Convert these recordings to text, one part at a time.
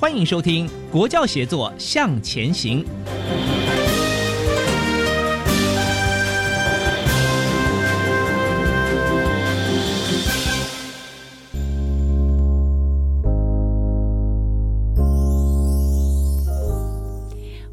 欢迎收听《国教协作向前行》。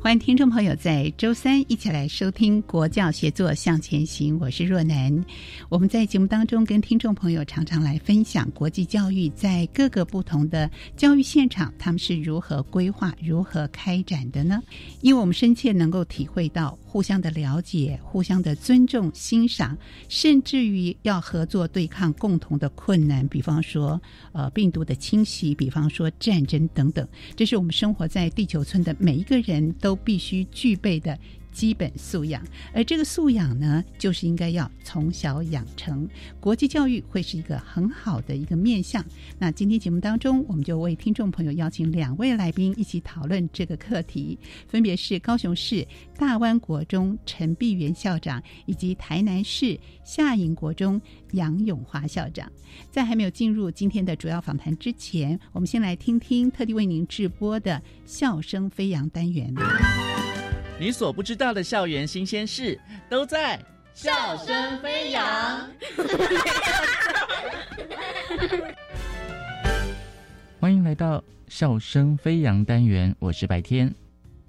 欢迎听众朋友在周三一起来收听《国教协作向前行》，我是若楠。我们在节目当中跟听众朋友常常来分享国际教育在各个不同的教育现场，他们是如何规划、如何开展的呢？因为我们深切能够体会到互相的了解、互相的尊重、欣赏，甚至于要合作对抗共同的困难，比方说呃病毒的侵袭，比方说战争等等，这是我们生活在地球村的每一个人都。必须具备的基本素养，而这个素养呢，就是应该要从小养成。国际教育会是一个很好的一个面向。那今天节目当中，我们就为听众朋友邀请两位来宾一起讨论这个课题，分别是高雄市大湾国中陈碧元校长以及台南市夏营国中杨永华校长。在还没有进入今天的主要访谈之前，我们先来听听特地为您直播的笑声飞扬单元。你所不知道的校园新鲜事，都在笑声飞扬。欢迎来到笑声飞扬单元，我是白天。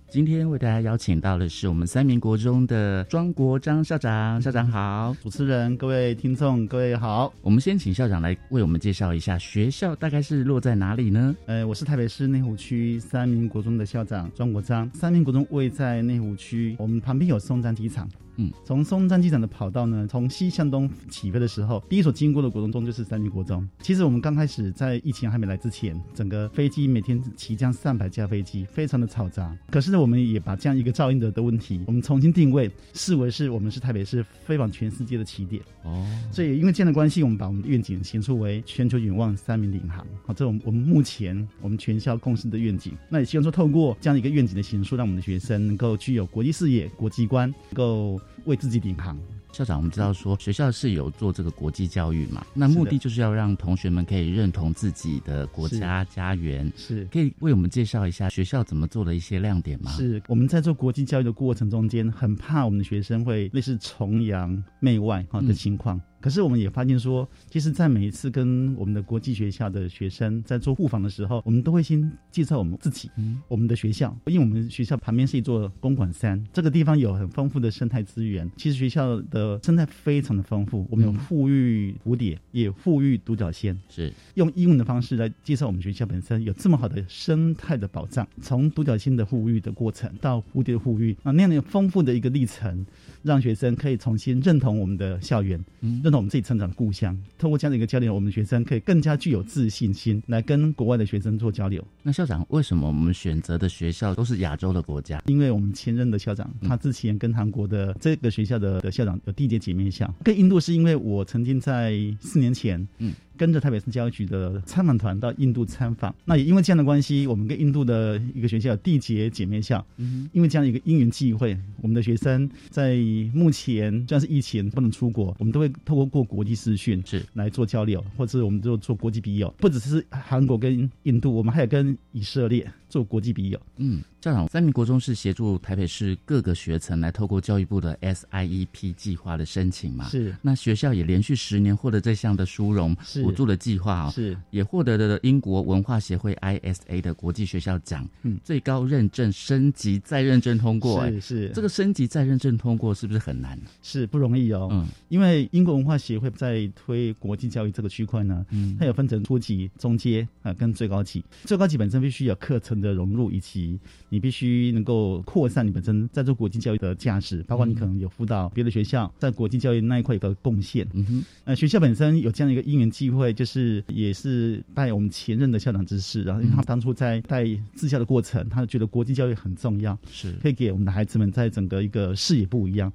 今天为大家邀请到的是我们三民国中的庄国章校长，校长好，主持人、各位听众，各位好。我们先请校长来为我们介绍一下学校大概是落在哪里呢？呃，我是台北市内湖区三民国中的校长庄国章。三民国中位在内湖区，我们旁边有松山机场。嗯，从松山机场的跑道呢，从西向东起飞的时候，第一所经过的国中中就是三民国中。其实我们刚开始在疫情还没来之前，整个飞机每天起降上百架飞机，非常的嘈杂。可是呢，我们也把这样一个噪音的的问题，我们重新定位，视为是我们是台北市飞往全世界的起点。哦，所以因为这样的关系，我们把我们的愿景显出为全球远望三民领航。好，这种我们目前我们全校共识的愿景。那也希望说，透过这样一个愿景的形塑，让我们的学生能够具有国际视野、国际观，能够。为自己领航，校长，我们知道说学校是有做这个国际教育嘛？那目的就是要让同学们可以认同自己的国家家园，是可以为我们介绍一下学校怎么做的一些亮点吗？是我们在做国际教育的过程中间，很怕我们的学生会类似崇洋媚外哈的情况。可是我们也发现说，其实，在每一次跟我们的国际学校的学生在做互访的时候，我们都会先介绍我们自己，嗯。我们的学校，因为我们学校旁边是一座公馆山，这个地方有很丰富的生态资源。其实学校的生态非常的丰富，我们有富裕蝴蝶，也富裕独角仙，是。用英文的方式来介绍我们学校本身有这么好的生态的保障，从独角仙的富裕的过程到蝴蝶的富裕啊那样的丰富的一个历程，让学生可以重新认同我们的校园，嗯认同。我们自己成长的故乡，通过这样的一个交流，我们的学生可以更加具有自信心，来跟国外的学生做交流。那校长，为什么我们选择的学校都是亚洲的国家？因为我们前任的校长，他之前跟韩国的这个学校的的校长有缔结姐妹校，跟印度是因为我曾经在四年前，嗯。跟着台北市教育局的参访团到印度参访，那也因为这样的关系，我们跟印度的一个学校缔结姐妹校。嗯，因为这样一个因缘际会，我们的学生在目前虽然是疫情不能出国，我们都会透过过国际视讯是来做交流，或者我们就做国际笔友，不只是韩国跟印度，我们还有跟以色列做国际笔友。嗯，校长，三名国中是协助台北市各个学层来透过教育部的 SIEP 计划的申请嘛？是。那学校也连续十年获得这项的殊荣补助的计划啊，是也获得了英国文化协会 ISA 的国际学校奖，嗯，最高认证升级再认证通过。是是，这个升级再认证通过是不是很难？是不容易哦。嗯，因为英国文化协会在推国际教育这个区块呢，嗯，它有分成初级、中阶啊跟最高级。最高级本身必须有课程的融入以及你必须能够扩散你本身在做国际教育的价值，包括你可能有辅导别的学校在国际教育那一块有个贡献。嗯哼，呃，学校本身有这样一个因缘机会，就是也是拜我们前任的校长之事，然后因为他当初在带自校的过程，他觉得国际教育很重要，是可以给我们的孩子们在整个一个视野不一样。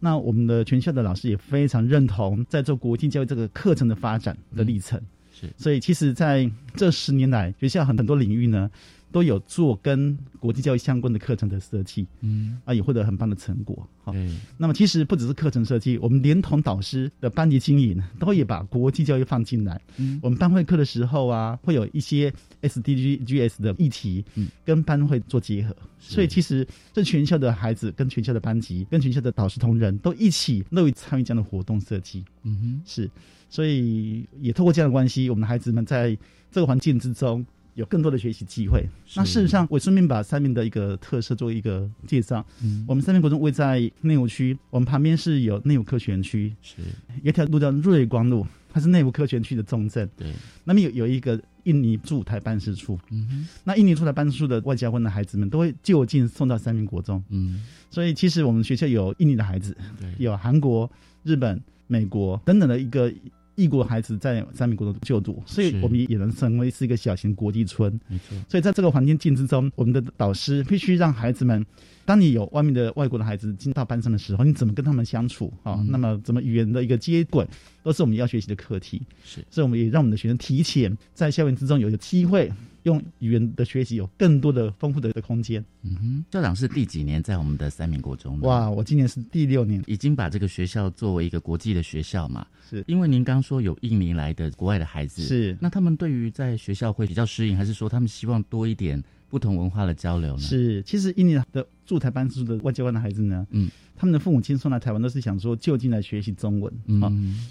那我们的全校的老师也非常认同在做国际教育这个课程的发展的历程。是，所以其实在这十年来，学校很很多领域呢。都有做跟国际教育相关的课程的设计，嗯，啊，也获得很棒的成果。好，那么其实不只是课程设计，我们连同导师的班级经营，都也把国际教育放进来。嗯，我们班会课的时候啊，会有一些 SDGs 的议题，嗯，跟班会做结合。所以其实这全校的孩子跟全校的班级跟全校的导师同仁都一起乐于参与这样的活动设计。嗯哼，是，所以也透过这样的关系，我们的孩子们在这个环境之中。有更多的学习机会。那事实上，我顺便把三明的一个特色做一个介绍。嗯，我们三明国中位在内湖区，我们旁边是有内湖科学园区，是一条路叫瑞光路，它是内湖科学园区的重镇。对，那么有有一个印尼驻台办事处。嗯哼，那印尼驻台办事处的外交官的孩子们都会就近送到三明国中。嗯，所以其实我们学校有印尼的孩子，对，有韩国、日本、美国等等的一个。异国孩子在三明国的就读，所以我们也能成为是一个小型国际村。没错，所以在这个环境境之中，我们的导师必须让孩子们，当你有外面的外国的孩子进到班上的时候，你怎么跟他们相处啊？那么怎么语言的一个接轨，都是我们要学习的课题。是，所以我们也让我们的学生提前在校园之中有一个机会。用语言的学习有更多的丰富的的空间。嗯哼，校长是第几年在我们的三民国中？哇，我今年是第六年，已经把这个学校作为一个国际的学校嘛。是，因为您刚说有印尼来的国外的孩子，是，那他们对于在学校会比较适应，还是说他们希望多一点不同文化的交流呢？是，其实印尼的驻台办事处的外交官的孩子呢，嗯。他们的父母亲送来台湾都是想说就近来学习中文啊，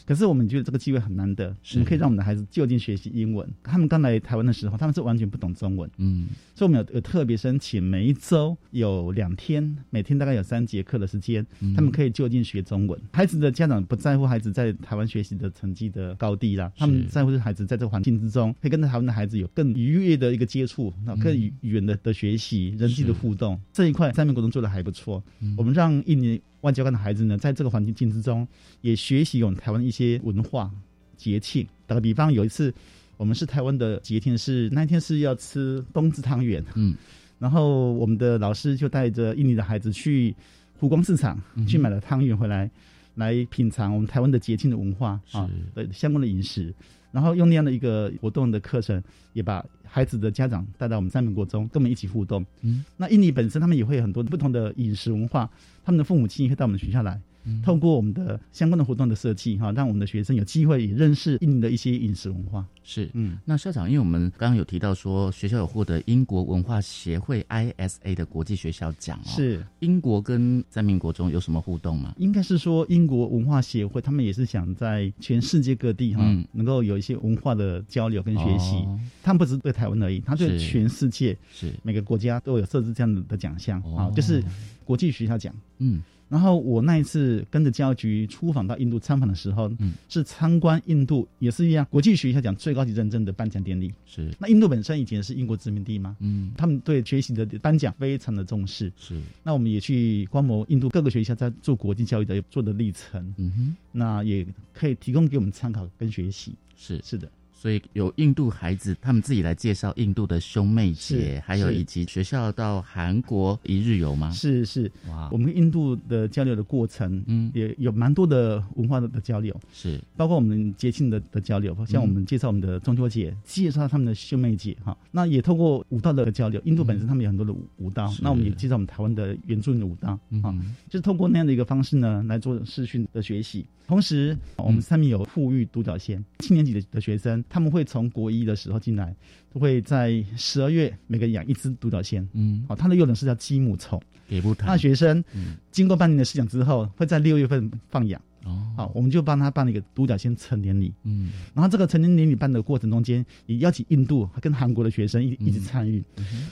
可是我们觉得这个机会很难得，我们可以让我们的孩子就近学习英文。他们刚来台湾的时候，他们是完全不懂中文，嗯，所以我们有有特别申请，每一周有两天，每天大概有三节课的时间，他们可以就近学中文。孩子的家长不在乎孩子在台湾学习的成绩的高低啦，他们在乎是孩子在这个环境之中，可以跟着台湾的孩子有更愉悦的一个接触，那更语言的的学习，人际的互动这一块，三面国中做的还不错。我们让印尼。外交官的孩子呢，在这个环境之中，也学习我们台湾一些文化节庆。打个比方，有一次我们是台湾的节庆，是那天是要吃冬至汤圆，嗯，然后我们的老师就带着印尼的孩子去湖光市场去买了汤圆回来，来品尝我们台湾的节庆的文化啊的相关的饮食。然后用那样的一个活动的课程，也把孩子的家长带到我们三门国中，跟我们一起互动。嗯，那印尼本身他们也会有很多不同的饮食文化，他们的父母亲也会到我们学校来。透过我们的相关的活动的设计，哈，让我们的学生有机会也认识印尼的一些饮食文化。是，嗯，那校长，因为我们刚刚有提到说，学校有获得英国文化协会 ISA 的国际学校奖哦。是，英国跟在民国中有什么互动吗？应该是说，英国文化协会他们也是想在全世界各地哈，能够有一些文化的交流跟学习。他们不只是对台湾而已，他对全世界是每个国家都有设置这样的奖项啊，就是国际学校奖。嗯。然后我那一次跟着教育局出访到印度参访的时候，嗯，是参观印度，也是一样国际学校讲最高级认证的颁奖典礼。是，那印度本身以前是英国殖民地嘛，嗯，他们对学习的颁奖非常的重视。是，那我们也去观摩印度各个学校在做国际教育的做的历程，嗯哼，那也可以提供给我们参考跟学习。是，是的。所以有印度孩子，他们自己来介绍印度的兄妹节，还有以及学校到韩国一日游吗？是是，哇，我们印度的交流的过程，嗯，也有蛮多的文化的的交流，是。包括我们节庆的的交流，像我们介绍我们的中秋节，介绍他们的兄妹节，哈，那也透过舞蹈的交流，印度本身他们有很多的舞舞蹈，那我们也介绍我们台湾的原住民的舞蹈，啊，就是透过那样的一个方式呢来做视讯的学习。同时，我们上面有富裕独角仙，七年级的的学生，他们会从国一的时候进来，都会在十二月每个养一只独角仙。嗯，好，它的幼种是叫鸡母虫。给不他学生，经过半年的试养之后，会在六月份放养。哦，好，我们就帮他办了一个独角仙成年礼。嗯，然后这个成年礼办的过程中间，也邀请印度跟韩国的学生一一起参与。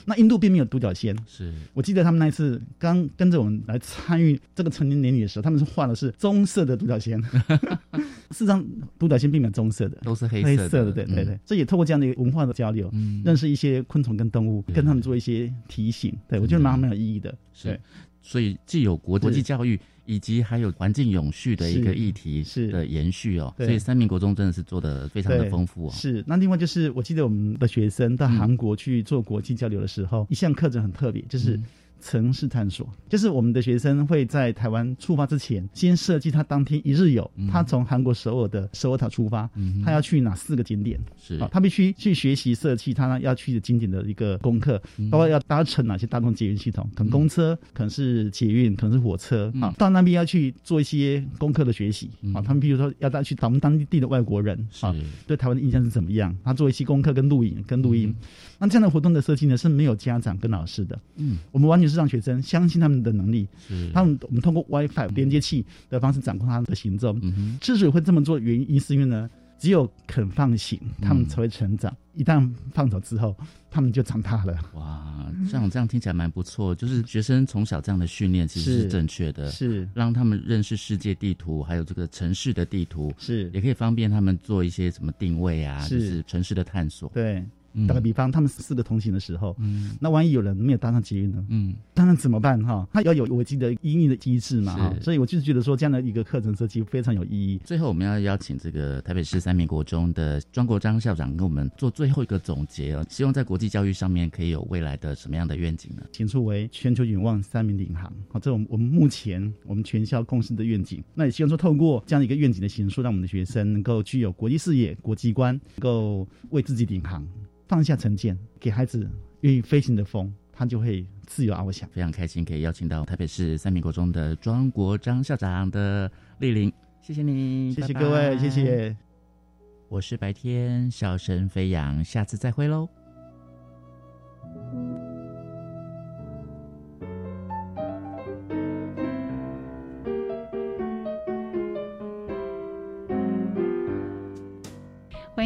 那印度并没有独角仙，是我记得他们那一次刚跟着我们来参与这个成年礼的时候，他们是画的是棕色的独角仙。事实上，独角仙并没有棕色的，都是黑黑色的。对对对，这也透过这样的一个文化的交流，嗯认识一些昆虫跟动物，跟他们做一些提醒。对我觉得蛮蛮有意义的。是，所以既有国际教育。以及还有环境永续的一个议题是的延续哦，所以三民国中真的是做的非常的丰富哦。是，那另外就是我记得我们的学生到韩国去做国际交流的时候，一项课程很特别，就是。城市探索就是我们的学生会在台湾出发之前，先设计他当天一日游。他从韩国首尔的首尔塔出发，他要去哪四个景点？是啊，他必须去学习设计他要去的景点的一个功课，包括要搭乘哪些大众捷运系统，可能公车，可能是捷运，可能是火车啊。到那边要去做一些功课的学习啊。他们比如说要带去咱们当地的外国人啊，对台湾的印象是怎么样？他做一些功课跟录影跟录音。那这样的活动的设计呢，是没有家长跟老师的。嗯，我们完全是让学生相信他们的能力。是，他们我们通过 WiFi 连接器的方式掌控他们的行踪。嗯之所以会这么做，原因是因为呢，只有肯放行，他们才会成长。一旦放走之后，他们就长大了。哇，像这样听起来蛮不错。就是学生从小这样的训练其实是正确的，是让他们认识世界地图，还有这个城市的地图，是也可以方便他们做一些什么定位啊，就是城市的探索。对。打个比方，他们四个同行的时候，嗯，那万一有人没有搭上捷运呢？嗯，当然怎么办哈？他要有我记得应运的机制嘛哈。所以我就是觉得说，这样的一个课程设计非常有意义。最后，我们要邀请这个台北市三民国中的庄国章校长跟我们做最后一个总结哦。希望在国际教育上面可以有未来的什么样的愿景呢？请出为全球远望三名领航，好，这种我们目前我们全校共识的愿景。那也希望说，透过这样的一个愿景的形式，让我们的学生能够具有国际视野、国际观，能够为自己领航。放下成见，给孩子愿意飞行的风，他就会自由翱翔。非常开心可以邀请到台北市三民国中的庄国章校长的莅临，谢谢你，谢谢各位，谢谢。我是白天笑声飞扬，下次再会喽。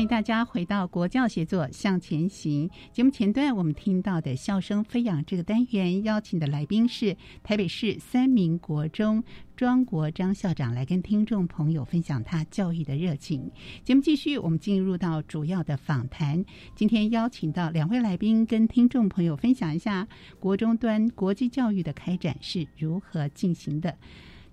大家回到国教协作向前行节目前段，我们听到的笑声飞扬这个单元，邀请的来宾是台北市三民国中庄国章校长，来跟听众朋友分享他教育的热情。节目继续，我们进入到主要的访谈。今天邀请到两位来宾，跟听众朋友分享一下国中端国际教育的开展是如何进行的。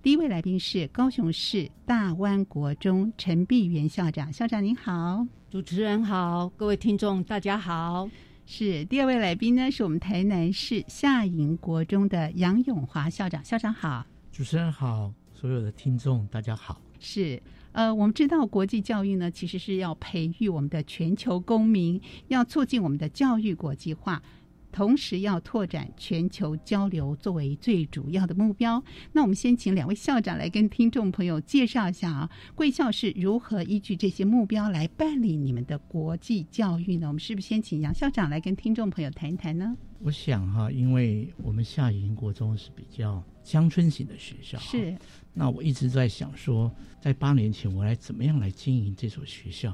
第一位来宾是高雄市大湾国中陈碧元校长，校长您好，主持人好，各位听众大家好。是第二位来宾呢，是我们台南市夏营国中的杨永华校长，校长好，主持人好，所有的听众大家好。是呃，我们知道国际教育呢，其实是要培育我们的全球公民，要促进我们的教育国际化。同时要拓展全球交流作为最主要的目标。那我们先请两位校长来跟听众朋友介绍一下啊，贵校是如何依据这些目标来办理你们的国际教育呢？我们是不是先请杨校长来跟听众朋友谈一谈呢？我想哈，因为我们夏营国中是比较乡村型的学校，是。那我一直在想说，在八年前我来怎么样来经营这所学校？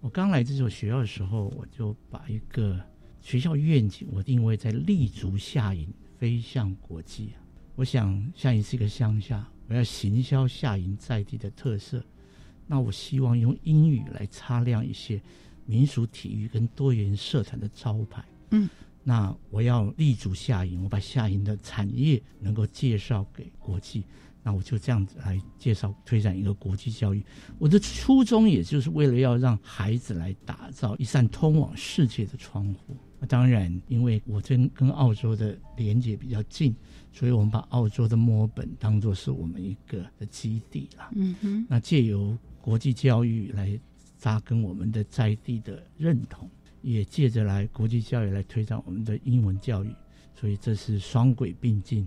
我刚来这所学校的时候，我就把一个。学校愿景，我定位在立足下营，飞向国际。我想下营是一个乡下，我要行销下营在地的特色。那我希望用英语来擦亮一些民俗体育跟多元社团的招牌。嗯，那我要立足下营，我把下营的产业能够介绍给国际。那我就这样子来介绍推展一个国际教育。我的初衷也就是为了要让孩子来打造一扇通往世界的窗户。那当然，因为我跟跟澳洲的连接比较近，所以我们把澳洲的墨尔本当做是我们一个的基地啦。嗯哼。那借由国际教育来扎根我们的在地的认同，也借着来国际教育来推展我们的英文教育，所以这是双轨并进，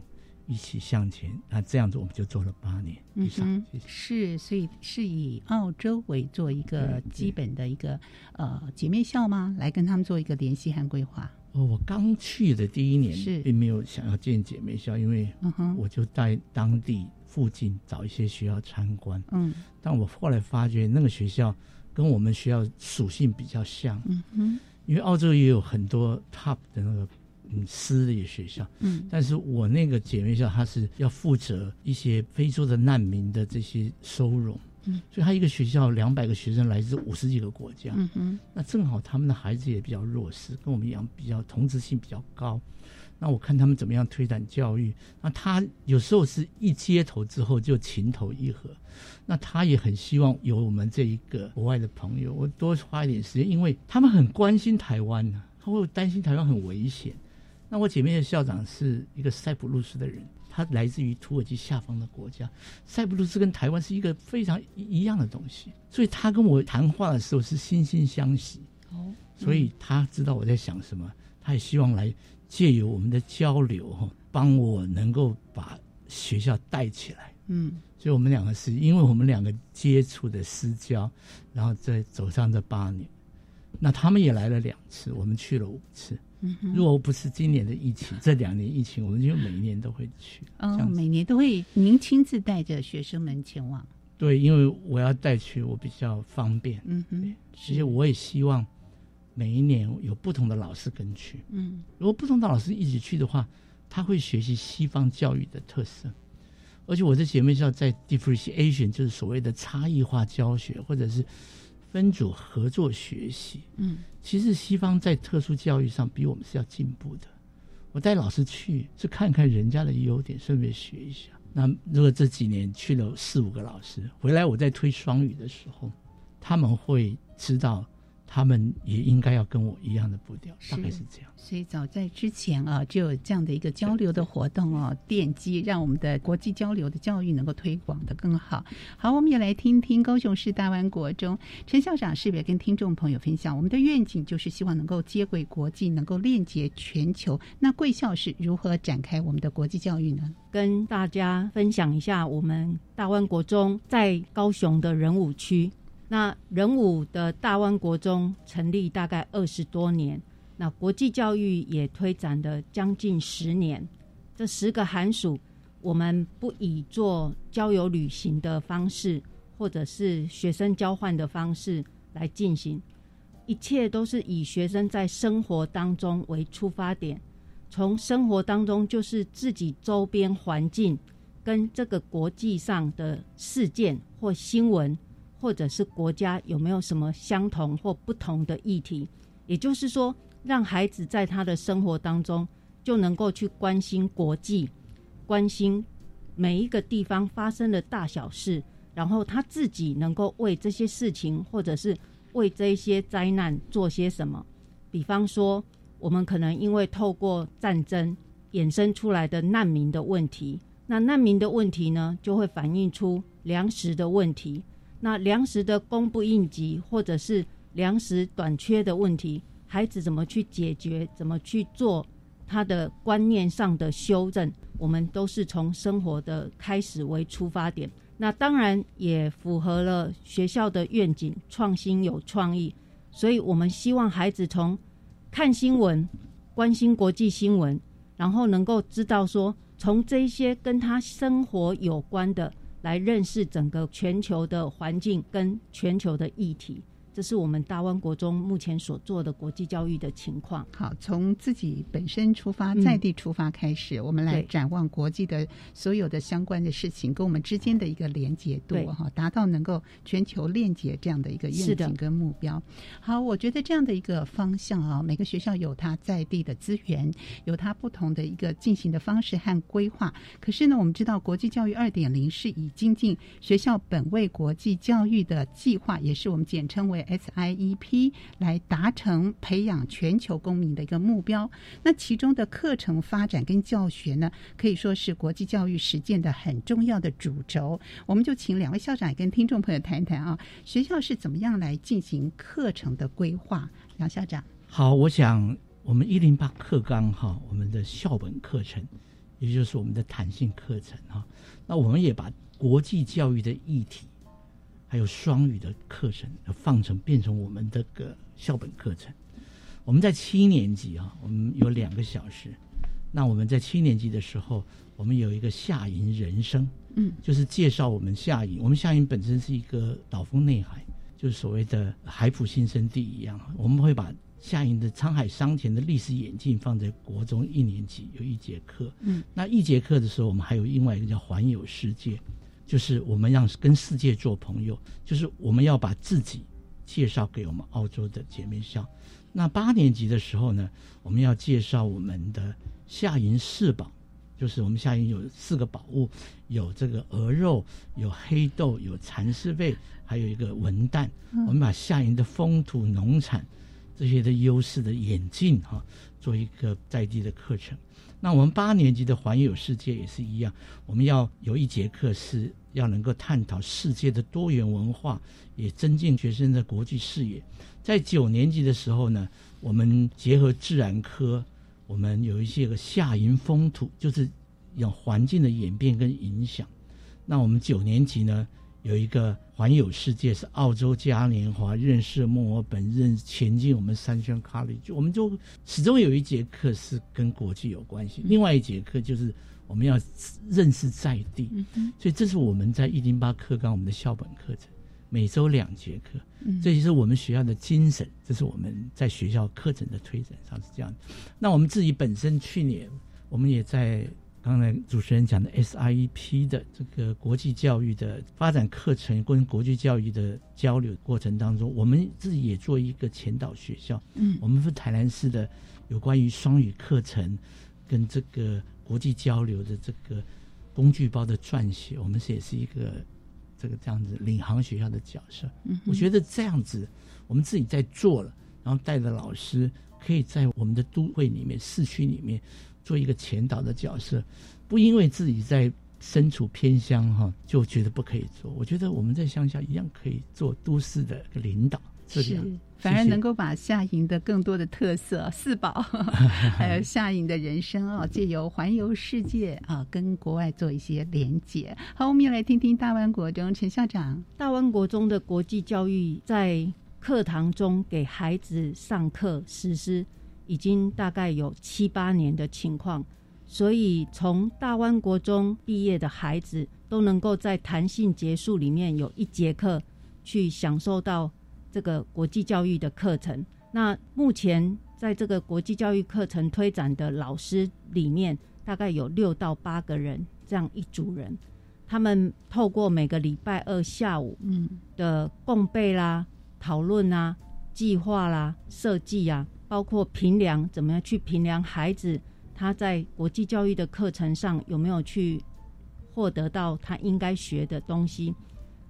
一起向前。那这样子我们就做了八年以上。是，所以是以澳洲为做一个基本的一个呃姐妹校吗？来跟他们做一个联系和规划。哦，我刚去的第一年是并没有想要建姐妹校，因为我就在当地附近找一些学校参观。嗯，但我后来发觉那个学校跟我们学校属性比较像。嗯哼，因为澳洲也有很多 top 的那个。嗯，私立学校，嗯，但是我那个姐妹校，她是要负责一些非洲的难民的这些收容，嗯，所以他一个学校两百个学生来自五十几个国家，嗯哼，那正好他们的孩子也比较弱势，跟我们一样比较同质性比较高，那我看他们怎么样推展教育，那他有时候是一接头之后就情投意合，那他也很希望有我们这一个国外的朋友，我多花一点时间，因为他们很关心台湾呢，他会担心台湾很危险。那我姐妹的校长是一个塞浦路斯的人，他来自于土耳其下方的国家。塞浦路斯跟台湾是一个非常一样的东西，所以他跟我谈话的时候是惺惺相惜。哦，所以他知道我在想什么，他也希望来借由我们的交流哈，帮我能够把学校带起来。嗯，所以我们两个是因为我们两个接触的私交，然后再走上这八年。那他们也来了两次，我们去了五次。如果不是今年的疫情，这两年疫情，我们就每年都会去。哦，每年都会，您亲自带着学生们前往。对，因为我要带去，我比较方便。嗯哼，其实我也希望每一年有不同的老师跟去。嗯，如果不同的老师一起去的话，他会学习西方教育的特色。而且我的姐妹校在 differentiation，就是所谓的差异化教学，或者是。分组合作学习，嗯，其实西方在特殊教育上比我们是要进步的。我带老师去是看看人家的优点，顺便学一下。那如果这几年去了四五个老师，回来我在推双语的时候，他们会知道。他们也应该要跟我一样的步调，大概是这样。所以早在之前啊，就有这样的一个交流的活动哦，奠基让我们的国际交流的教育能够推广的更好。好，我们也来听听高雄市大湾国中陈校长是不是跟听众朋友分享，我们的愿景就是希望能够接轨国际，能够链接全球。那贵校是如何展开我们的国际教育呢？跟大家分享一下，我们大湾国中在高雄的人武区。那仁武的大湾国中成立大概二十多年，那国际教育也推展了将近十年。这十个寒暑，我们不以做郊游旅行的方式，或者是学生交换的方式来进行，一切都是以学生在生活当中为出发点，从生活当中就是自己周边环境跟这个国际上的事件或新闻。或者是国家有没有什么相同或不同的议题？也就是说，让孩子在他的生活当中就能够去关心国际，关心每一个地方发生的大小事，然后他自己能够为这些事情，或者是为这些灾难做些什么。比方说，我们可能因为透过战争衍生出来的难民的问题，那难民的问题呢，就会反映出粮食的问题。那粮食的供不应急，或者是粮食短缺的问题，孩子怎么去解决？怎么去做他的观念上的修正？我们都是从生活的开始为出发点。那当然也符合了学校的愿景，创新有创意。所以我们希望孩子从看新闻、关心国际新闻，然后能够知道说，从这些跟他生活有关的。来认识整个全球的环境跟全球的议题。这是我们大湾国中目前所做的国际教育的情况。好，从自己本身出发，在地出发开始，我们来展望国际的所有的相关的事情，跟我们之间的一个连接度哈，达到能够全球链接这样的一个愿景跟目标。好，我觉得这样的一个方向啊，每个学校有它在地的资源，有它不同的一个进行的方式和规划。可是呢，我们知道国际教育二点零是以精进学校本位国际教育的计划，也是我们简称为。SIEP 来达成培养全球公民的一个目标。那其中的课程发展跟教学呢，可以说是国际教育实践的很重要的主轴。我们就请两位校长跟听众朋友谈一谈啊，学校是怎么样来进行课程的规划？杨校长，好，我想我们一零八课纲哈，我们的校本课程也就是我们的弹性课程哈。那我们也把国际教育的议题，还有双语的课程，放成变成我们这个校本课程。我们在七年级啊，我们有两个小时。那我们在七年级的时候，我们有一个夏营人生，嗯，就是介绍我们夏营。我们夏营本身是一个岛风内海，就是所谓的海普新生地一样。我们会把夏营的沧海桑田的历史演进放在国中一年级有一节课，嗯，那一节课的时候，我们还有另外一个叫环游世界，就是我们让跟世界做朋友，就是我们要把自己介绍给我们澳洲的姐妹校。那八年级的时候呢，我们要介绍我们的。夏营四宝，就是我们夏营有四个宝物，有这个鹅肉，有黑豆，有蚕丝被，还有一个文旦。我们把夏营的风土农产这些的优势的演进哈，做一个在地的课程。那我们八年级的环游世界也是一样，我们要有一节课是要能够探讨世界的多元文化，也增进学生的国际视野。在九年级的时候呢，我们结合自然科。我们有一些个夏营风土，就是有环境的演变跟影响。那我们九年级呢，有一个环游世界，是澳洲嘉年华认识墨尔本，认前进我们三圈卡里，就我们就始终有一节课是跟国际有关系，另外一节课就是我们要认识在地。所以这是我们在一零八课纲我们的校本课程。每周两节课，这也是我们学校的精神。这是我们在学校课程的推展上是这样。那我们自己本身去年，我们也在刚才主持人讲的 SIEP 的这个国际教育的发展课程跟国际教育的交流过程当中，我们自己也做一个前导学校。嗯，我们是台南市的有关于双语课程跟这个国际交流的这个工具包的撰写，我们是也是一个。这个这样子领航学校的角色，我觉得这样子，我们自己在做了，然后带着老师，可以在我们的都会里面、市区里面做一个前导的角色，不因为自己在身处偏乡哈，就觉得不可以做。我觉得我们在乡下一样可以做都市的领导。是，反而能够把夏营的更多的特色四宝，还有夏营的人生啊，借由环游世界啊，跟国外做一些连接。好，我们也来听听大湾国中陈校长。大湾国中的国际教育在课堂中给孩子上课实施，已经大概有七八年的情况，所以从大湾国中毕业的孩子都能够在弹性结束里面有一节课去享受到。这个国际教育的课程，那目前在这个国际教育课程推展的老师里面，大概有六到八个人这样一组人，他们透过每个礼拜二下午嗯的共备啦、讨论啊、计划啦、设计啊，包括评量怎么样去评量孩子他在国际教育的课程上有没有去获得到他应该学的东西。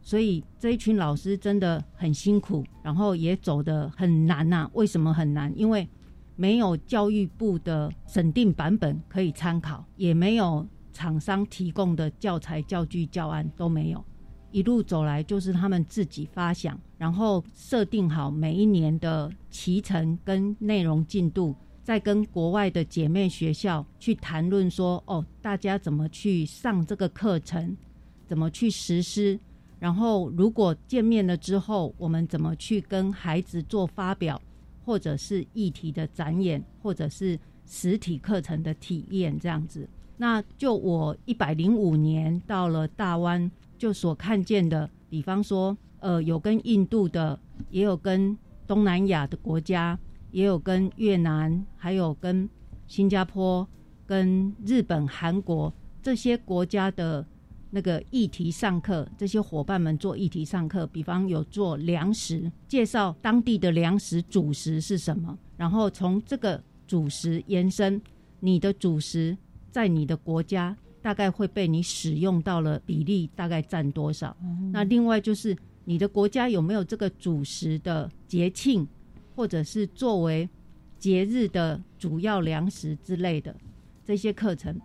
所以这一群老师真的很辛苦，然后也走得很难呐。为什么很难？因为没有教育部的审定版本可以参考，也没有厂商提供的教材、教具、教案都没有。一路走来就是他们自己发想，然后设定好每一年的期程跟内容进度，再跟国外的姐妹学校去谈论说：哦，大家怎么去上这个课程，怎么去实施。然后，如果见面了之后，我们怎么去跟孩子做发表，或者是议题的展演，或者是实体课程的体验这样子？那就我一百零五年到了大湾，就所看见的，比方说，呃，有跟印度的，也有跟东南亚的国家，也有跟越南，还有跟新加坡、跟日本、韩国这些国家的。那个议题上课，这些伙伴们做议题上课，比方有做粮食介绍，当地的粮食主食是什么，然后从这个主食延伸，你的主食在你的国家大概会被你使用到了比例大概占多少？那另外就是你的国家有没有这个主食的节庆，或者是作为节日的主要粮食之类的这些课程，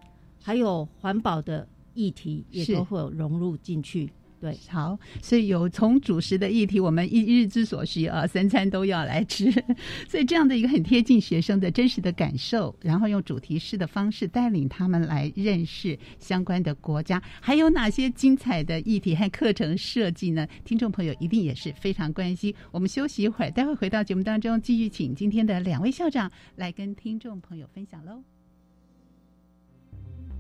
还有环保的。议题也都会有融入进去，对，好，所以有从主食的议题，我们一日之所需啊，三餐都要来吃，所以这样的一个很贴近学生的真实的感受，然后用主题式的方式带领他们来认识相关的国家，还有哪些精彩的议题和课程设计呢？听众朋友一定也是非常关心。我们休息一会儿，待会回到节目当中，继续请今天的两位校长来跟听众朋友分享喽。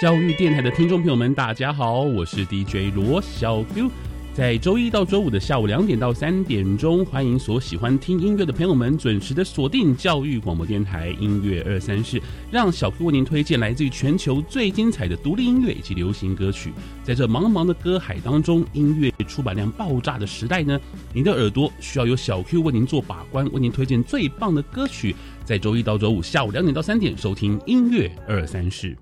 教育电台的听众朋友们，大家好，我是 DJ 罗小 Q。在周一到周五的下午两点到三点钟，欢迎所喜欢听音乐的朋友们准时的锁定教育广播电台音乐二三室，让小 Q 为您推荐来自于全球最精彩的独立音乐以及流行歌曲。在这茫茫的歌海当中，音乐出版量爆炸的时代呢，您的耳朵需要有小 Q 为您做把关，为您推荐最棒的歌曲。在周一到周五下午两点到三点，收听音乐二三室。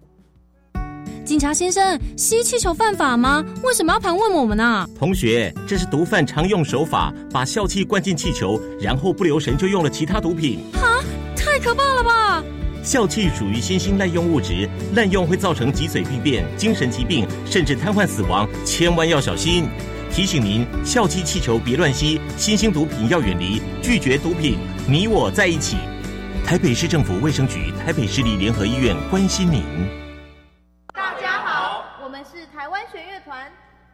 警察先生，吸气球犯法吗？为什么要盘问我们呢？同学，这是毒贩常用手法，把笑气灌进气球，然后不留神就用了其他毒品。啊，太可怕了吧！笑气属于新兴滥用物质，滥用会造成脊髓病变、精神疾病，甚至瘫痪死亡，千万要小心。提醒您，笑气气球别乱吸，新兴毒品要远离，拒绝毒品，你我在一起。台北市政府卫生局、台北市立联合医院关心您。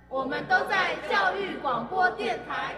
我们都在教育广播电台。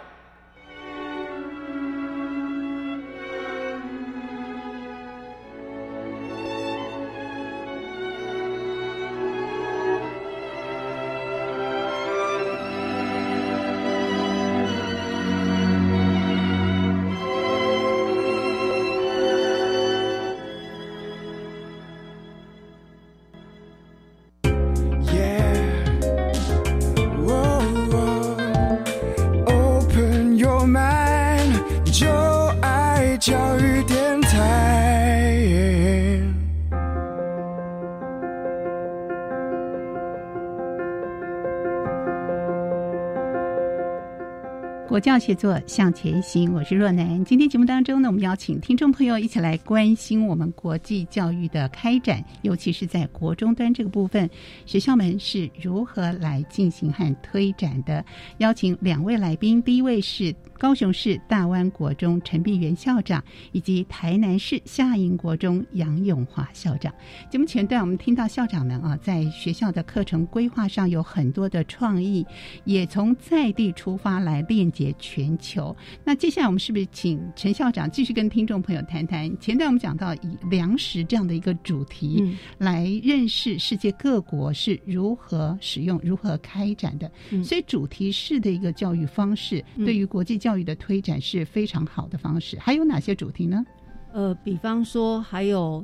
国教写作向前行，我是若楠。今天节目当中呢，我们邀请听众朋友一起来关心我们国际教育的开展，尤其是在国中端这个部分，学校们是如何来进行和推展的。邀请两位来宾，第一位是。高雄市大湾国中陈碧元校长以及台南市下营国中杨永华校长。节目前段我们听到校长们啊，在学校的课程规划上有很多的创意，也从在地出发来链接全球。那接下来我们是不是请陈校长继续跟听众朋友谈谈？前段我们讲到以粮食这样的一个主题来认识世界各国是如何使用、如何开展的，所以主题式的一个教育方式对于国际。教育的推展是非常好的方式，还有哪些主题呢？呃，比方说还有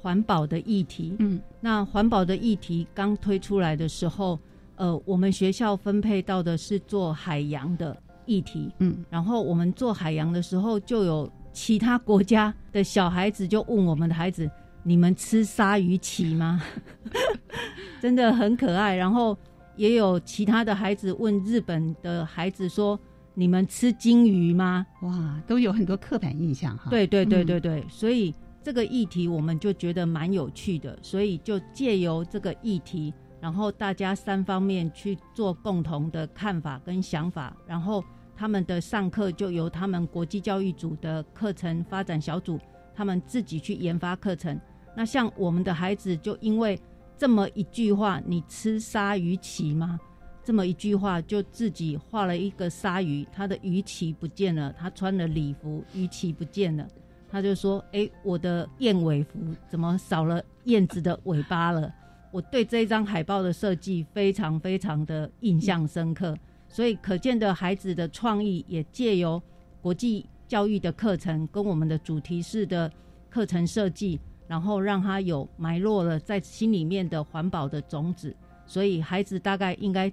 环保的议题。嗯，那环保的议题刚推出来的时候，呃，我们学校分配到的是做海洋的议题。嗯，然后我们做海洋的时候，就有其他国家的小孩子就问我们的孩子：“你们吃鲨鱼鳍吗？” 真的很可爱。然后也有其他的孩子问日本的孩子说。你们吃金鱼吗？哇，都有很多刻板印象哈。对对对对对，所以这个议题我们就觉得蛮有趣的，所以就借由这个议题，然后大家三方面去做共同的看法跟想法，然后他们的上课就由他们国际教育组的课程发展小组，他们自己去研发课程。那像我们的孩子就因为这么一句话：“你吃鲨鱼鳍吗？”这么一句话，就自己画了一个鲨鱼，他的鱼鳍不见了，他穿了礼服，鱼鳍不见了，他就说：“哎，我的燕尾服怎么少了燕子的尾巴了？”我对这一张海报的设计非常非常的印象深刻，所以可见的孩子的创意也借由国际教育的课程跟我们的主题式的课程设计，然后让他有埋落了在心里面的环保的种子，所以孩子大概应该。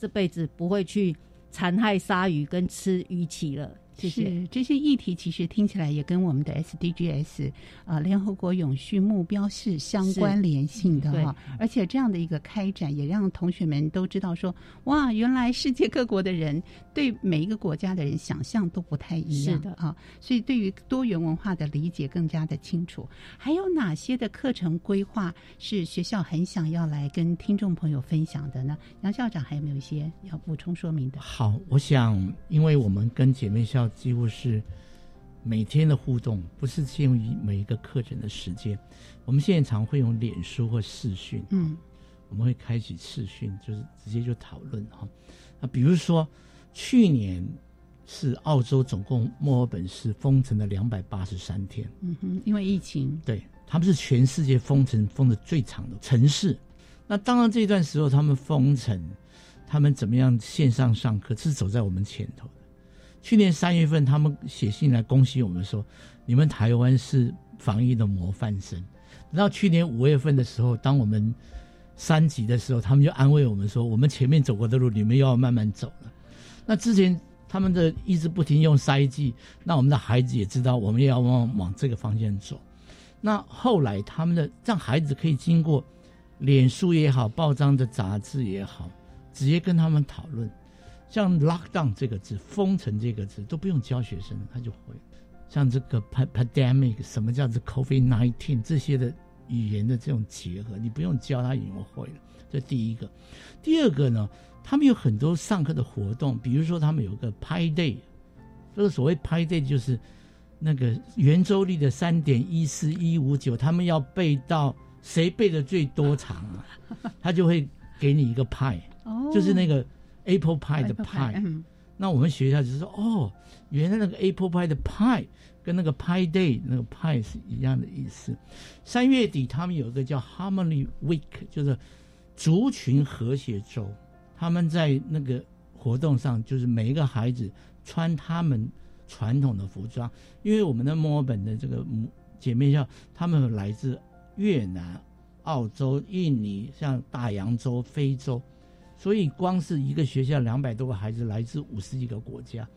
这辈子不会去残害鲨鱼跟吃鱼鳍了。谢谢。这些议题其实听起来也跟我们的 SDGs 啊，联合国永续目标是相关联性的哈。而且这样的一个开展，也让同学们都知道说，哇，原来世界各国的人对每一个国家的人想象都不太一样的啊。所以对于多元文化的理解更加的清楚。还有哪些的课程规划是学校很想要来跟听众朋友分享的呢？杨校长还有没有一些要补充说明的？好，我想，因为我们跟姐妹校。几乎是每天的互动，不是限于每一个课程的时间。我们现在常会用脸书或视讯，嗯，我们会开启视讯，就是直接就讨论哈。那比如说，去年是澳洲总共墨尔本市封城的两百八十三天，嗯哼，因为疫情，对他们是全世界封城封的最长的城市。那当然这段时候他们封城，他们怎么样线上上课是走在我们前头。去年三月份，他们写信来恭喜我们说：“你们台湾是防疫的模范生。”然后去年五月份的时候，当我们三级的时候，他们就安慰我们说：“我们前面走过的路，你们又要慢慢走了。”那之前他们的一直不停用筛剂，那我们的孩子也知道，我们也要往往这个方向走。那后来他们的让孩子可以经过脸书也好、报章的杂志也好，直接跟他们讨论。像 lockdown 这个字，封城这个字都不用教学生，他就会。像这个 pandemic，什么叫做 covid nineteen 这些的语言的这种结合，你不用教他已经会了。这第一个。第二个呢，他们有很多上课的活动，比如说他们有个 pi day，这个所谓 pi day 就是那个圆周率的三点一四一五九，他们要背到谁背的最多长啊，他就会给你一个派，就是那个。Apple pie 的 pie，那我们学校就说哦，原来那个 Apple pie 的 pie 跟那个 pie day 那个 pie 是一样的意思。三月底他们有一个叫 Harmony Week，就是族群和谐周。他们在那个活动上，就是每一个孩子穿他们传统的服装，因为我们的墨尔本的这个姐妹校，他们来自越南、澳洲、印尼，像大洋洲、非洲。所以，光是一个学校两百多个孩子来自五十几个国家，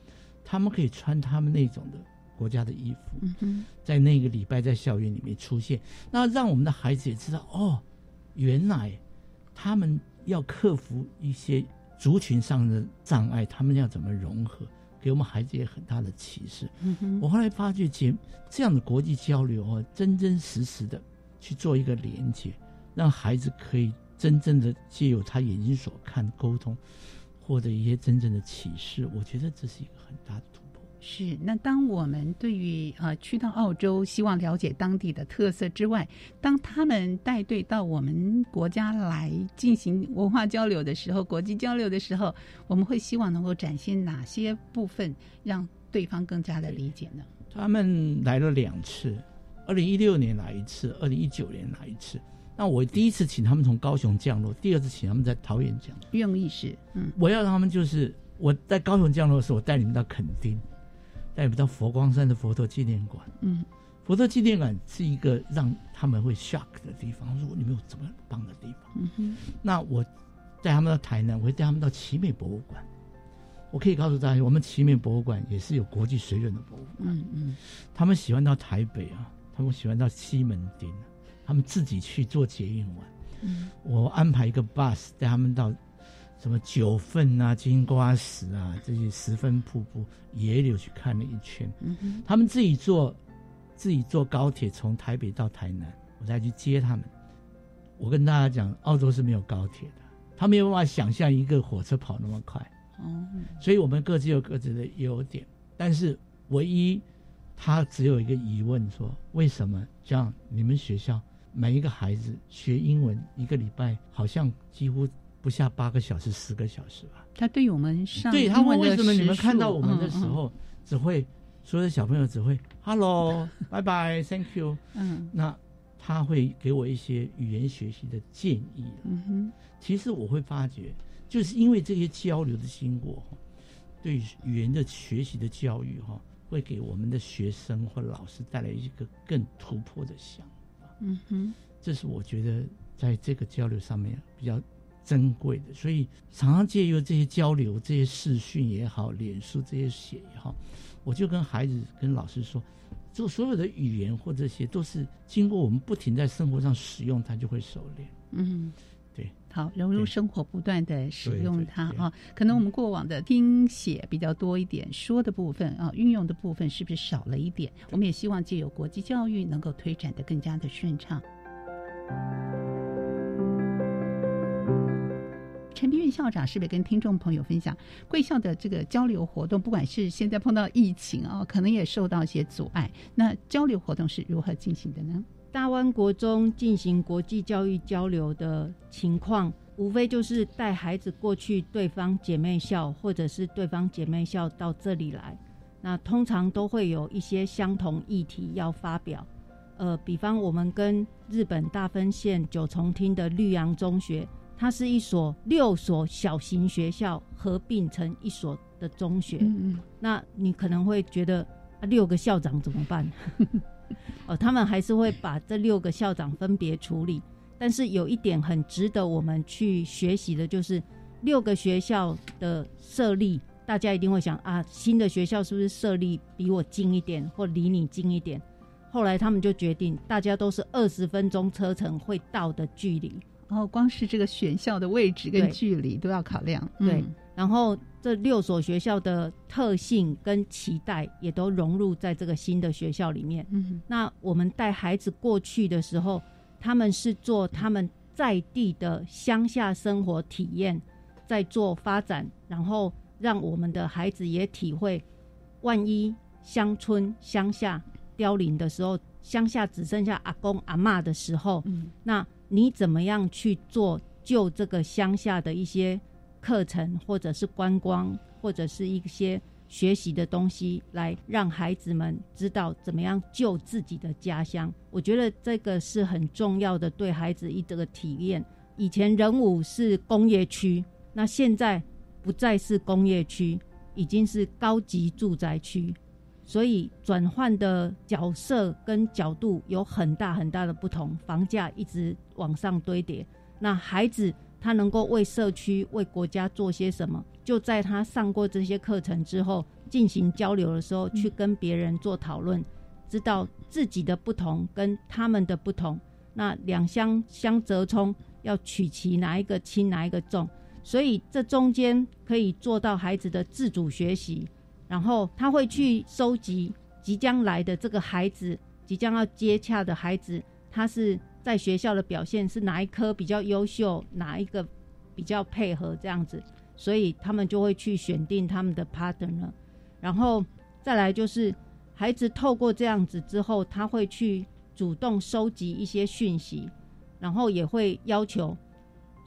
他们可以穿他们那种的国家的衣服，嗯在那个礼拜在校园里面出现，那让我们的孩子也知道哦，原来他们要克服一些族群上的障碍，他们要怎么融合，给我们孩子也很大的启示。我后来发觉，这这样的国际交流哦，真真实实的去做一个连接，让孩子可以。真正的借由他眼睛所看沟通，获得一些真正的启示，我觉得这是一个很大的突破。是，那当我们对于呃去到澳洲，希望了解当地的特色之外，当他们带队到我们国家来进行文化交流的时候，国际交流的时候，我们会希望能够展现哪些部分，让对方更加的理解呢？他们来了两次，二零一六年来一次，二零一九年来一次。那我第一次请他们从高雄降落，第二次请他们在桃园降落。用意是，嗯，我要让他们就是我在高雄降落的时候，我带你们到垦丁，带你们到佛光山的佛陀纪念馆。嗯，佛陀纪念馆是一个让他们会 shock 的地方。如果你们有这么棒的地方，嗯哼，那我带他们到台南，我会带他们到奇美博物馆。我可以告诉大家，我们奇美博物馆也是有国际水准的博物馆。嗯嗯，他们喜欢到台北啊，他们喜欢到西门町。他们自己去做捷运玩，嗯，我安排一个 bus 带他们到什么九份啊、金瓜石啊这些十分瀑布野柳去看了一圈。嗯他们自己坐自己坐高铁从台北到台南，我再去接他们。我跟大家讲，澳洲是没有高铁的，他没有办法想象一个火车跑那么快。哦，所以我们各自有各自的优点，但是唯一他只有一个疑问：说为什么这样？你们学校？每一个孩子学英文一个礼拜好像几乎不下八个小时、十个小时吧。他对我们上对他们为什么你们看到我们的时候，只会所有的小朋友只会 “hello”、“bye bye”、“thank you”。嗯，那他会给我一些语言学习的建议。嗯哼，其实我会发觉，就是因为这些交流的经过，对语言的学习的教育哈，会给我们的学生或老师带来一个更突破的想。嗯哼，这是我觉得在这个交流上面比较珍贵的，所以常常借由这些交流、这些视讯也好、脸书这些写也好，我就跟孩子、跟老师说，就所有的语言或这些都是经过我们不停在生活上使用，它就会熟练。嗯，对，好，融入生活，不断的使用它啊。可能我们过往的听写比较多一点，说的部分啊，运用的部分是不是少了一点？我们也希望借由国际教育能够推展的更加的顺畅。陈碧云校长是不是跟听众朋友分享贵校的这个交流活动？不管是现在碰到疫情啊，可能也受到一些阻碍。那交流活动是如何进行的呢？大湾国中进行国际教育交流的情况，无非就是带孩子过去对方姐妹校，或者是对方姐妹校到这里来。那通常都会有一些相同议题要发表。呃，比方我们跟日本大分县九重町的绿阳中学。它是一所六所小型学校合并成一所的中学。嗯嗯，那你可能会觉得，六个校长怎么办？哦，他们还是会把这六个校长分别处理。但是有一点很值得我们去学习的，就是六个学校的设立，大家一定会想啊，新的学校是不是设立比我近一点，或离你近一点？后来他们就决定，大家都是二十分钟车程会到的距离。然后光是这个选校的位置跟距离都要考量，对。然后这六所学校的特性跟期待也都融入在这个新的学校里面。嗯，那我们带孩子过去的时候，他们是做他们在地的乡下生活体验，在做发展，然后让我们的孩子也体会，万一乡村乡下凋零的时候，乡下只剩下阿公阿妈的时候，嗯，那。你怎么样去做救这个乡下的一些课程，或者是观光，或者是一些学习的东西，来让孩子们知道怎么样救自己的家乡？我觉得这个是很重要的，对孩子一这个体验。以前仁武是工业区，那现在不再是工业区，已经是高级住宅区。所以转换的角色跟角度有很大很大的不同，房价一直往上堆叠。那孩子他能够为社区、为国家做些什么？就在他上过这些课程之后，进行交流的时候，去跟别人做讨论，知道自己的不同跟他们的不同。那两相相折冲，要取其哪一个轻，哪一个重？所以这中间可以做到孩子的自主学习。然后他会去收集即将来的这个孩子，即将要接洽的孩子，他是在学校的表现是哪一科比较优秀，哪一个比较配合这样子，所以他们就会去选定他们的 partner。然后再来就是孩子透过这样子之后，他会去主动收集一些讯息，然后也会要求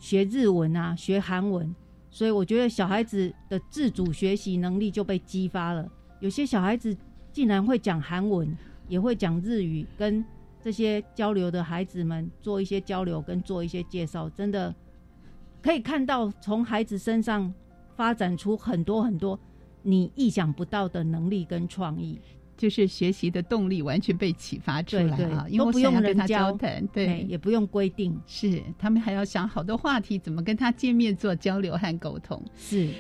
学日文啊，学韩文。所以我觉得小孩子的自主学习能力就被激发了。有些小孩子竟然会讲韩文，也会讲日语，跟这些交流的孩子们做一些交流，跟做一些介绍，真的可以看到从孩子身上发展出很多很多你意想不到的能力跟创意。就是学习的动力完全被启发出来啊！因为不用跟他交谈，对，也不用规定，是他们还要想好多话题，怎么跟他见面做交流和沟通，是。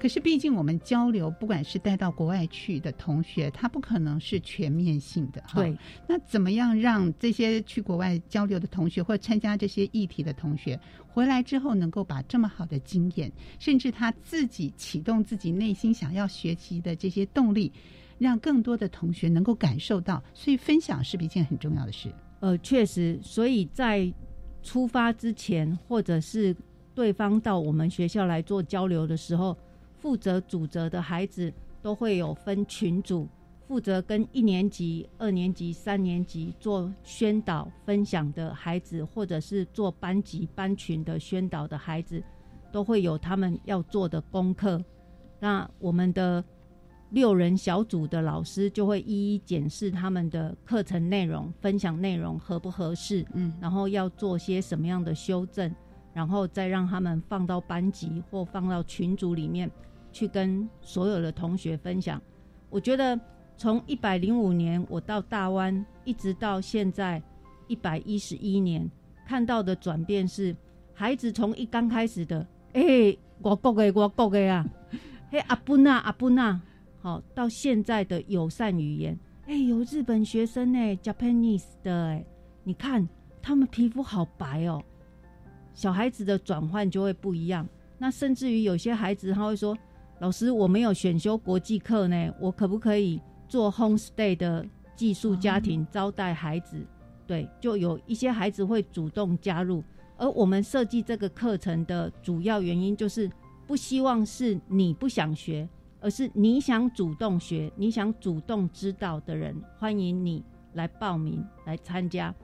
可是，毕竟我们交流，不管是带到国外去的同学，他不可能是全面性的。对，那怎么样让这些去国外交流的同学，或参加这些议题的同学，回来之后能够把这么好的经验，甚至他自己启动自己内心想要学习的这些动力，让更多的同学能够感受到？所以，分享是一件很重要的事。呃，确实，所以在出发之前，或者是对方到我们学校来做交流的时候。负责主责的孩子都会有分群组，负责跟一年级、二年级、三年级做宣导分享的孩子，或者是做班级班群的宣导的孩子，都会有他们要做的功课。那我们的六人小组的老师就会一一检视他们的课程内容、分享内容合不合适，嗯，然后要做些什么样的修正，然后再让他们放到班级或放到群组里面。去跟所有的同学分享，我觉得从一百零五年我到大湾，一直到现在一百一十一年，看到的转变是，孩子从一刚开始的，哎，我国的我国的啊，嘿阿布纳阿布纳，好，到现在的友善语言，哎，有日本学生呢，Japanese 的，哎，你看他们皮肤好白哦，小孩子的转换就会不一样。那甚至于有些孩子他会说，老师，我没有选修国际课呢，我可不可以做 home stay 的寄宿家庭招待孩子？对，就有一些孩子会主动加入，而我们设计这个课程的主要原因就是不希望是你不想学，而是你想主动学、你想主动知道的人，欢迎你来报名来参加。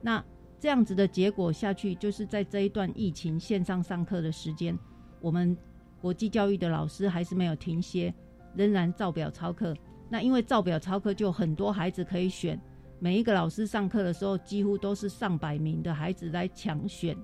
那这样子的结果下去，就是在这一段疫情线上上课的时间，我们国际教育的老师还是没有停歇，仍然照表操课。那因为照表操课，就很多孩子可以选。每一个老师上课的时候，几乎都是上百名的孩子来抢选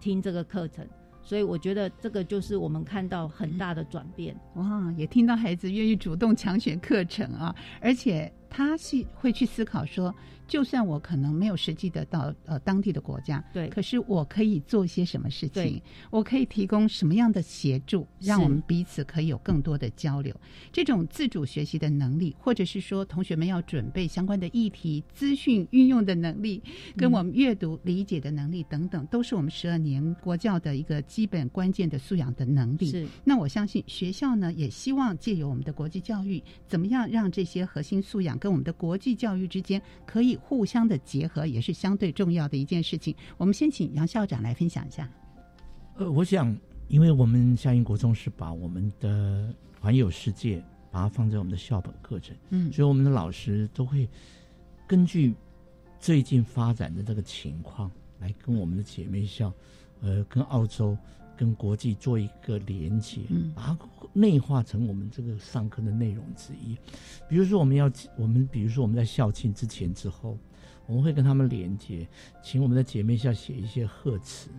听这个课程，所以我觉得这个就是我们看到很大的转变。哇，也听到孩子愿意主动抢选课程啊，而且他是会去思考说。就算我可能没有实际的到呃当地的国家，对，可是我可以做些什么事情？我可以提供什么样的协助，让我们彼此可以有更多的交流？这种自主学习的能力，或者是说同学们要准备相关的议题、资讯运用的能力，跟我们阅读理解的能力等等，都是我们十二年国教的一个基本关键的素养的能力。是。那我相信学校呢，也希望借由我们的国际教育，怎么样让这些核心素养跟我们的国际教育之间可以。互相的结合也是相对重要的一件事情。我们先请杨校长来分享一下。呃，我想，因为我们夏英国中是把我们的环游世界把它放在我们的校本课程，嗯，所以我们的老师都会根据最近发展的这个情况来跟我们的姐妹校，呃，跟澳洲。跟国际做一个连接，把它内化成我们这个上课的内容之一。比如说，我们要我们比如说我们在校庆之前之后，我们会跟他们连接，请我们的姐妹校写一些贺词，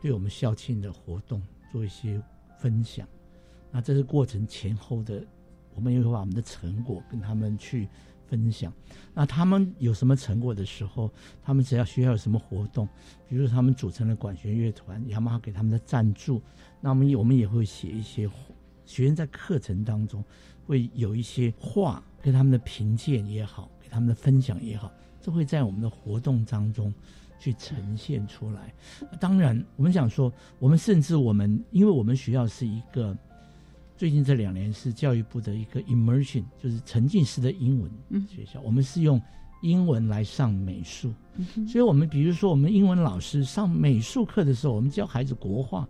对我们校庆的活动做一些分享。那这是过程前后的，我们也会把我们的成果跟他们去。分享，那他们有什么成果的时候，他们只要学校有什么活动，比如他们组成了管弦乐团，雅马哈给他们的赞助，那我们我们也会写一些学员在课程当中会有一些话跟他们的评鉴也好，给他们的分享也好，这会在我们的活动当中去呈现出来。当然，我们想说，我们甚至我们，因为我们学校是一个。最近这两年是教育部的一个 immersion，就是沉浸式的英文学校。我们是用英文来上美术，所以我们比如说我们英文老师上美术课的时候，我们教孩子国画，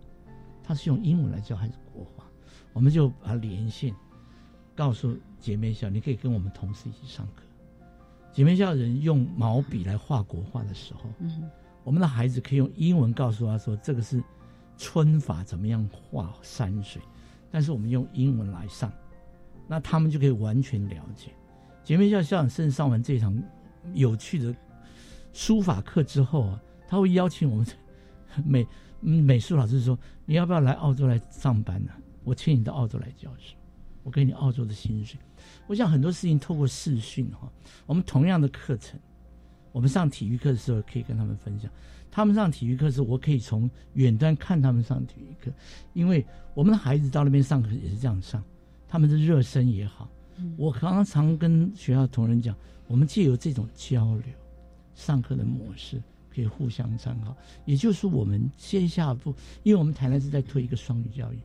他是用英文来教孩子国画，我们就把它连线，告诉姐妹校，你可以跟我们同事一起上课。姐妹校人用毛笔来画国画的时候，我们的孩子可以用英文告诉他说，这个是春法怎么样画山水。但是我们用英文来上，那他们就可以完全了解。姐妹校校长甚至上完这一场有趣的书法课之后啊，他会邀请我们 美美术老师说：“你要不要来澳洲来上班呢？我请你到澳洲来教书，我给你澳洲的薪水。”我想很多事情透过视讯哈，我们同样的课程，我们上体育课的时候可以跟他们分享。他们上体育课时，我可以从远端看他们上体育课，因为我们的孩子到那边上课也是这样上，他们的热身也好。我常常常跟学校同仁讲，我们借由这种交流，上课的模式可以互相参考。也就是我们接下一步，因为我们台南是在推一个双语教育，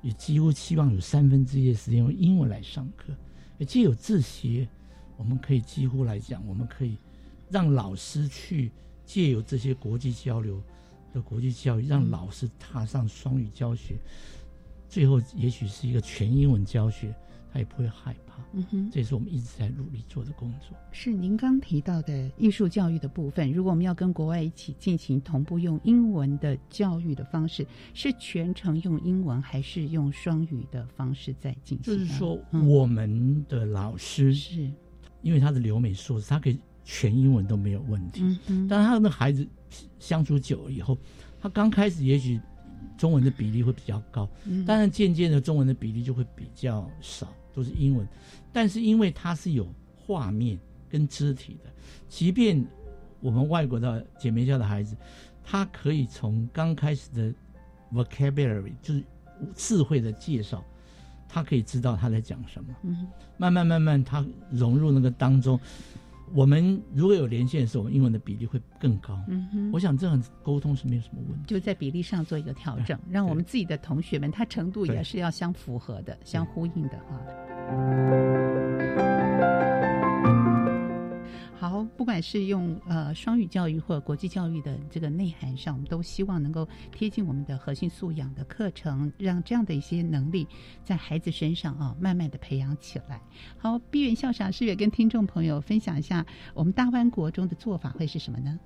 也几乎期望有三分之一的时间用英文来上课。也借有这些，我们可以几乎来讲，我们可以让老师去。借由这些国际交流的国际教育，让老师踏上双语教学，最后也许是一个全英文教学，他也不会害怕。嗯哼，这也是我们一直在努力做的工作。是您刚提到的艺术教育的部分，如果我们要跟国外一起进行同步用英文的教育的方式，是全程用英文，还是用双语的方式在进行？就是说，我们的老师是，因为他的留美硕士，他可以。全英文都没有问题，但是他的孩子相处久了以后，他刚开始也许中文的比例会比较高，但是渐渐的中文的比例就会比较少，都是英文。但是因为他是有画面跟肢体的，即便我们外国的姐妹校的孩子，他可以从刚开始的 vocabulary 就是智慧的介绍，他可以知道他在讲什么。嗯，慢慢慢慢，他融入那个当中。我们如果有连线的时候，英文的比例会更高。嗯哼，我想这样沟通是没有什么问题。就在比例上做一个调整，让我们自己的同学们，他程度也是要相符合的、相呼应的哈。好，不管是用呃双语教育或者国际教育的这个内涵上，我们都希望能够贴近我们的核心素养的课程，让这样的一些能力在孩子身上啊，慢慢的培养起来。好，毕元校长是也跟听众朋友分享一下，我们大湾国中的做法会是什么呢？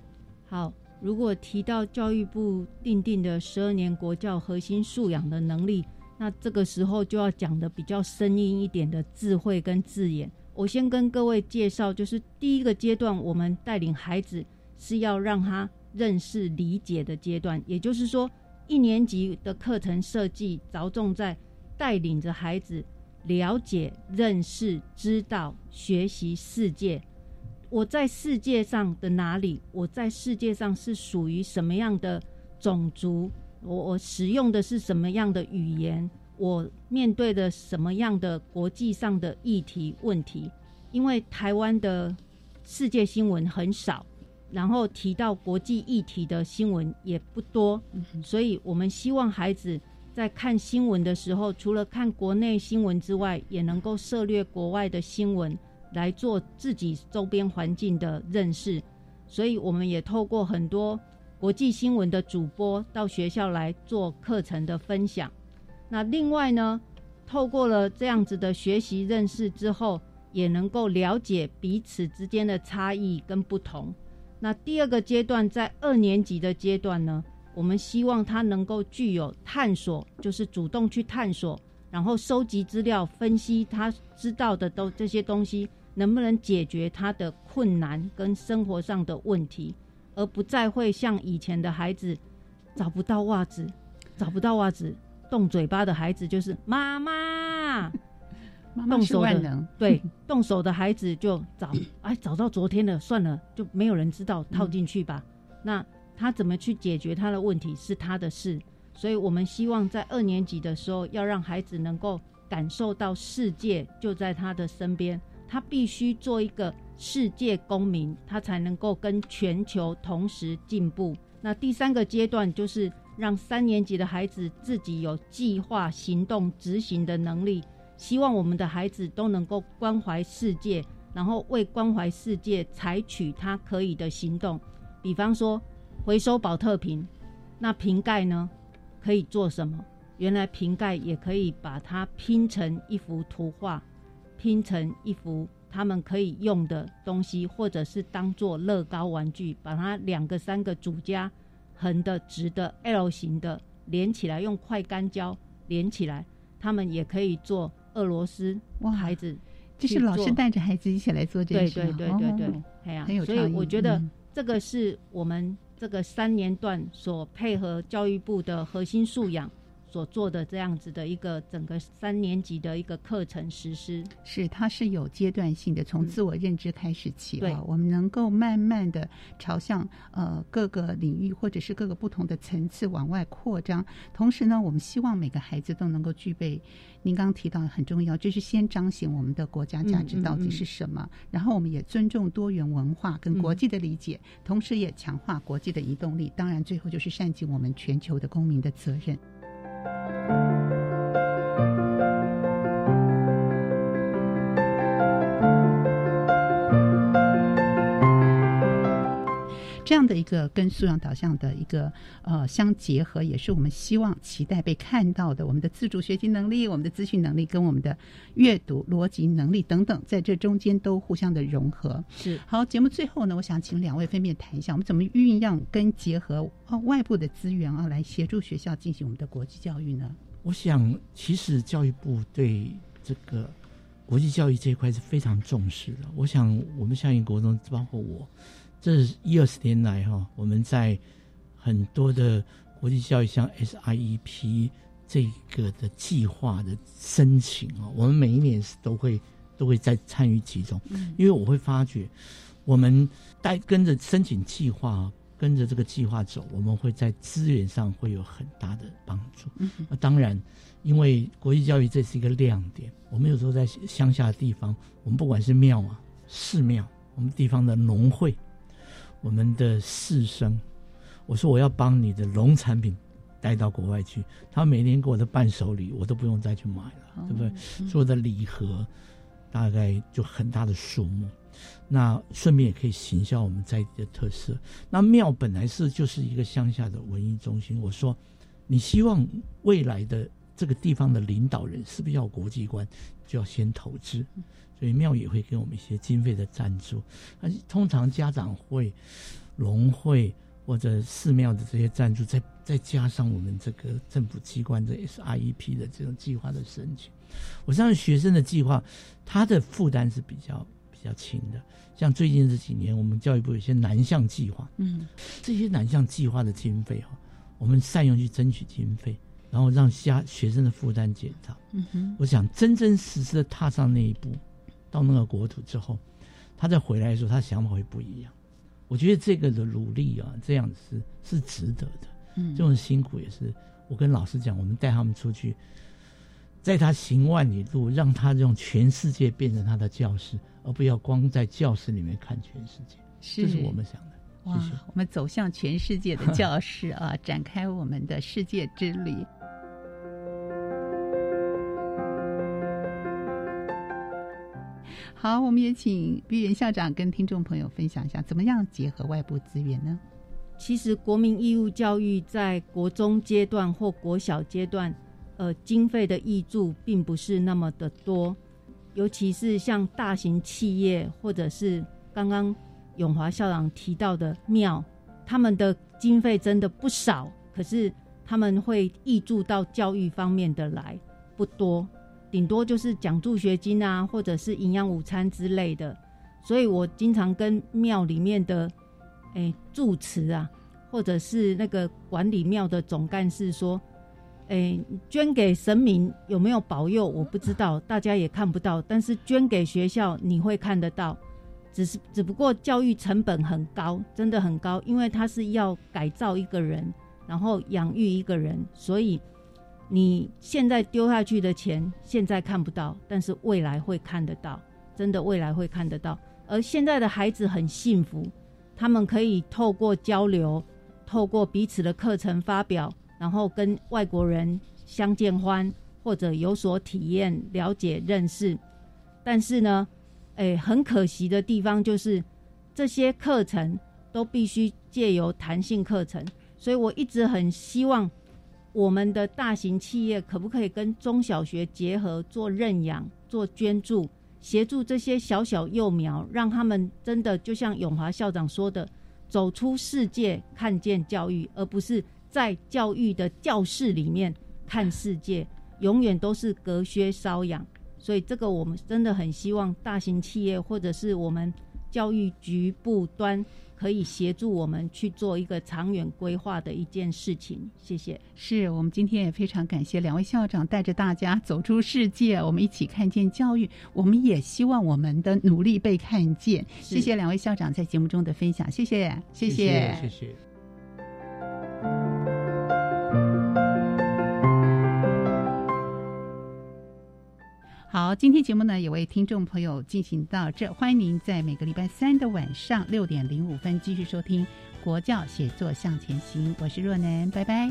好，如果提到教育部定定的十二年国教核心素养的能力，那这个时候就要讲的比较生硬一点的智慧跟字眼。我先跟各位介绍，就是第一个阶段，我们带领孩子是要让他认识、理解的阶段。也就是说，一年级的课程设计着重在带领着孩子了解、认识、知道、学习世界。我在世界上的哪里？我在世界上是属于什么样的种族？我我使用的是什么样的语言？我面对的什么样的国际上的议题问题？因为台湾的世界新闻很少，然后提到国际议题的新闻也不多，所以我们希望孩子在看新闻的时候，除了看国内新闻之外，也能够涉猎国外的新闻，来做自己周边环境的认识。所以我们也透过很多国际新闻的主播到学校来做课程的分享。那另外呢，透过了这样子的学习认识之后，也能够了解彼此之间的差异跟不同。那第二个阶段，在二年级的阶段呢，我们希望他能够具有探索，就是主动去探索，然后收集资料，分析他知道的都这些东西能不能解决他的困难跟生活上的问题，而不再会像以前的孩子找不到袜子，找不到袜子。动嘴巴的孩子就是妈妈，动手的对，动手的孩子就找，哎，找到昨天的算了，就没有人知道，套进去吧。那他怎么去解决他的问题是他的事，所以我们希望在二年级的时候要让孩子能够感受到世界就在他的身边，他必须做一个世界公民，他才能够跟全球同时进步。那第三个阶段就是。让三年级的孩子自己有计划、行动、执行的能力。希望我们的孩子都能够关怀世界，然后为关怀世界采取他可以的行动。比方说，回收保特瓶，那瓶盖呢，可以做什么？原来瓶盖也可以把它拼成一幅图画，拼成一幅他们可以用的东西，或者是当做乐高玩具，把它两个、三个组家。横的、直的、L 型的连起来，用快干胶连起来，他们也可以做俄罗斯。哇，孩子，就是老师带着孩子一起来做这件事。对对对对对，哎呀，所以我觉得这个是我们这个三年段所配合教育部的核心素养。所做的这样子的一个整个三年级的一个课程实施，是它是有阶段性的，从自我认知开始起啊，我们能够慢慢的朝向呃各个领域或者是各个不同的层次往外扩张。同时呢，我们希望每个孩子都能够具备您刚刚提到很重要，就是先彰显我们的国家价值到底是什么，然后我们也尊重多元文化跟国际的理解，同时也强化国际的移动力。当然，最后就是善尽我们全球的公民的责任。Música 这样的一个跟素养导向的一个呃相结合，也是我们希望期待被看到的。我们的自主学习能力、我们的资讯能力跟我们的阅读逻辑能力等等，在这中间都互相的融合。是好，节目最后呢，我想请两位分别谈一下，我们怎么运用跟结合啊外部的资源啊，来协助学校进行我们的国际教育呢？我想，其实教育部对这个国际教育这一块是非常重视的。我想，我们夏营国中，包括我。这一二十年来，哈，我们在很多的国际教育，像 SIEP 这个的计划的申请啊，我们每一年是都会都会在参与其中。因为我会发觉，我们带跟着申请计划，跟着这个计划走，我们会在资源上会有很大的帮助。那当然，因为国际教育这是一个亮点，我们有时候在乡下的地方，我们不管是庙啊、寺庙，我们地方的农会，我们的士生，我说我要帮你的农产品带到国外去，他每年给我的伴手礼，我都不用再去买了，对不对？所有的礼盒大概就很大的数目，那顺便也可以行销我们在地的特色。那庙本来是就是一个乡下的文艺中心，我说你希望未来的这个地方的领导人是不是要国际观，就要先投资，所以庙也会给我们一些经费的赞助。而通常家长会、农会或者寺庙的这些赞助，再再加上我们这个政府机关的 SREP 的这种计划的申请，我相信学生的计划，他的负担是比较比较轻的。像最近这几年，我们教育部有些南向计划，嗯，这些南向计划的经费哈，我们善用去争取经费，然后让家学生的负担减少。嗯哼，我想真真实实的踏上那一步，到那个国土之后，他再回来的时候，他想法会不一样。我觉得这个的努力啊，这样是是值得的。嗯这种辛苦也是我跟老师讲，我们带他们出去，在他行万里路，让他用全世界变成他的教室，而不要光在教室里面看全世界。是这是我们想的。哇，我们走向全世界的教室啊，展开我们的世界之旅。好，我们也请毕原校长跟听众朋友分享一下，怎么样结合外部资源呢？其实国民义务教育在国中阶段或国小阶段，呃，经费的挹注并不是那么的多，尤其是像大型企业或者是刚刚永华校长提到的庙，他们的经费真的不少，可是他们会挹注到教育方面的来不多，顶多就是奖助学金啊，或者是营养午餐之类的。所以我经常跟庙里面的诶住持啊，或者是那个管理庙的总干事说，诶捐给神明有没有保佑我不知道，大家也看不到，但是捐给学校你会看得到。只是只不过教育成本很高，真的很高，因为他是要改造一个人，然后养育一个人，所以你现在丢下去的钱现在看不到，但是未来会看得到，真的未来会看得到。而现在的孩子很幸福，他们可以透过交流，透过彼此的课程发表，然后跟外国人相见欢，或者有所体验、了解、认识。但是呢，诶，很可惜的地方就是这些课程都必须借由弹性课程，所以我一直很希望我们的大型企业可不可以跟中小学结合做认养、做捐助，协助这些小小幼苗，让他们真的就像永华校长说的，走出世界，看见教育，而不是在教育的教室里面看世界，永远都是隔靴搔痒。所以这个我们真的很希望大型企业或者是我们教育局部端可以协助我们去做一个长远规划的一件事情。谢谢。是我们今天也非常感谢两位校长带着大家走出世界，我们一起看见教育。我们也希望我们的努力被看见。谢谢两位校长在节目中的分享，谢谢，谢谢，谢谢。好，今天节目呢也为听众朋友进行到这，欢迎您在每个礼拜三的晚上六点零五分继续收听《国教写作向前行》，我是若楠，拜拜。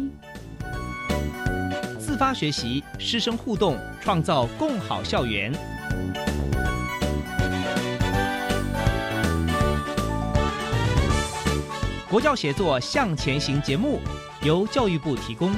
自发学习，师生互动，创造共好校园。国教写作向前行节目由教育部提供。